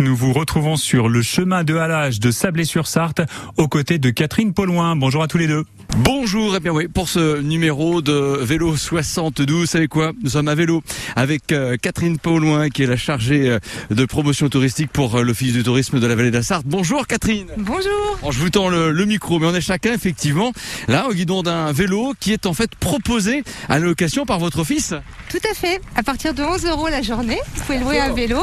Nous vous retrouvons sur le chemin de halage de Sablé-sur-Sarthe aux côtés de Catherine Paulin. Bonjour à tous les deux. Bonjour, et bien oui, pour ce numéro de vélo 72, vous savez quoi Nous sommes à vélo avec euh, Catherine Paulin qui est la chargée euh, de promotion touristique pour euh, l'Office du tourisme de la vallée de la Sarthe. Bonjour Catherine. Bonjour. Je vous tends le, micro, mais on est chacun effectivement là au guidon d'un vélo qui est en fait proposé à la location par votre office. Tout à fait, à partir de 11 euros la journée, vous pouvez louer un vélo.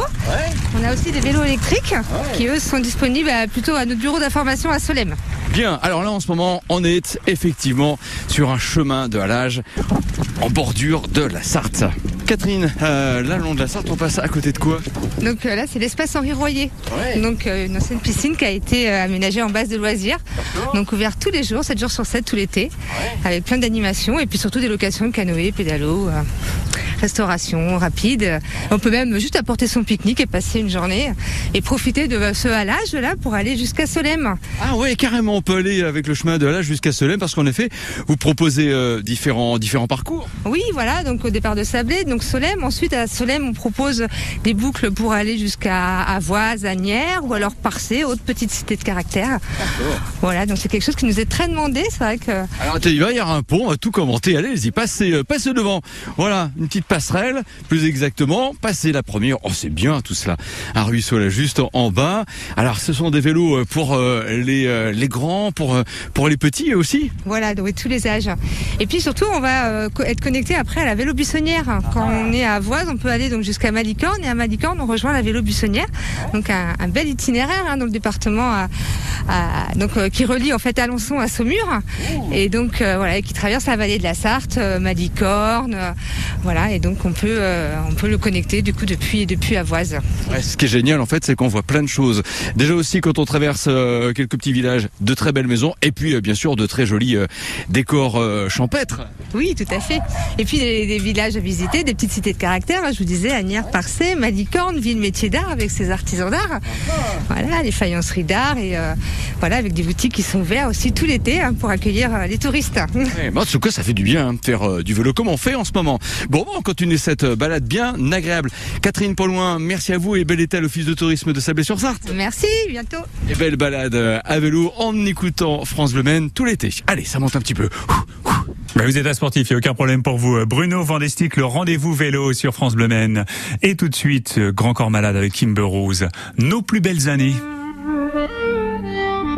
On a aussi des vélos électriques qui eux sont disponibles plutôt à notre bureau d'information à Solem. Bien, alors là en ce moment on est effectivement sur un chemin de halage en bordure de la Sarthe. Catherine, euh, là, long de la Sarthe, on passe à côté de quoi? Donc euh, là, c'est l'espace Henri Royer. Donc euh, une ancienne piscine qui a été aménagée en base de loisirs. Donc ouvert tous les jours, 7 jours sur 7 tout l'été, avec plein d'animations et puis surtout des locations de canoë, pédalo restauration rapide. On peut même juste apporter son pique-nique et passer une journée et profiter de ce halage là pour aller jusqu'à Solem. Ah oui, carrément, on peut aller avec le chemin de halage jusqu'à Solem parce qu'en effet, vous proposez euh, différents, différents parcours. Oui, voilà, donc au départ de Sablé, donc Solem. Ensuite, à Solem, on propose des boucles pour aller jusqu'à Avoise, Agnières ou alors Parcé, autre petite cité de caractère. Voilà, donc c'est quelque chose qui nous est très demandé. C'est vrai que. Alors, il va y avoir un pont, on va tout commenter. Allez-y, passez, euh, passez devant. Voilà, une petite passerelle, plus exactement. Passer la première. Oh, c'est bien tout cela. Un ruisseau là, juste en bas. Alors, ce sont des vélos euh, pour euh, les, euh, les grands, pour, pour les petits aussi? Voilà, donc tous les âges. Et puis surtout, on va être connecté après à la vélo buissonnière. Quand on est à Voise, on peut aller donc jusqu'à Malicorne et à Malicorne, on rejoint la vélo buissonnière. Donc un, bel itinéraire hein, dans le département à, donc qui relie en fait Alençon à Saumur et donc voilà qui traverse la vallée de la Sarthe, Malicorne, voilà et donc on peut, euh, on peut le connecter du coup depuis, depuis Avoise. ce qui est génial en fait, c'est qu'on voit plein de choses. Déjà aussi quand on traverse euh, quelques petits villages, de très belles maisons et puis euh, bien sûr de très jolis décors champêtres. Oui, tout à fait. Et puis des, villages à visiter, des petites cités de caractère. Je vous disais, Agnières, Parcé, Malicorne, ville métier d'art avec ses artisans d'art. Voilà, les faïenceries d'art et voilà avec des boutiques qui sont ouvertes aussi tout l'été hein, pour accueillir les touristes. Ouais, en tout cas, ça fait du bien hein, de faire du vélo comme on fait en ce moment? Bon, bon continue cette balade bien agréable. Catherine Paulin, merci à vous et bel été à l'Office de tourisme de Sablé-sur-Sarthe. Merci, bientôt. Et belle balade à vélo en écoutant France Bleu Maine tout l'été. Allez, ça monte un petit peu. Bah, vous êtes un sportif, il n'y a aucun problème pour vous. Bruno Vandestick, le rendez-vous vélo sur France Bleu Maine. Et tout de suite, Grand Corps Malade avec Kimber Rose. Nos plus belles années.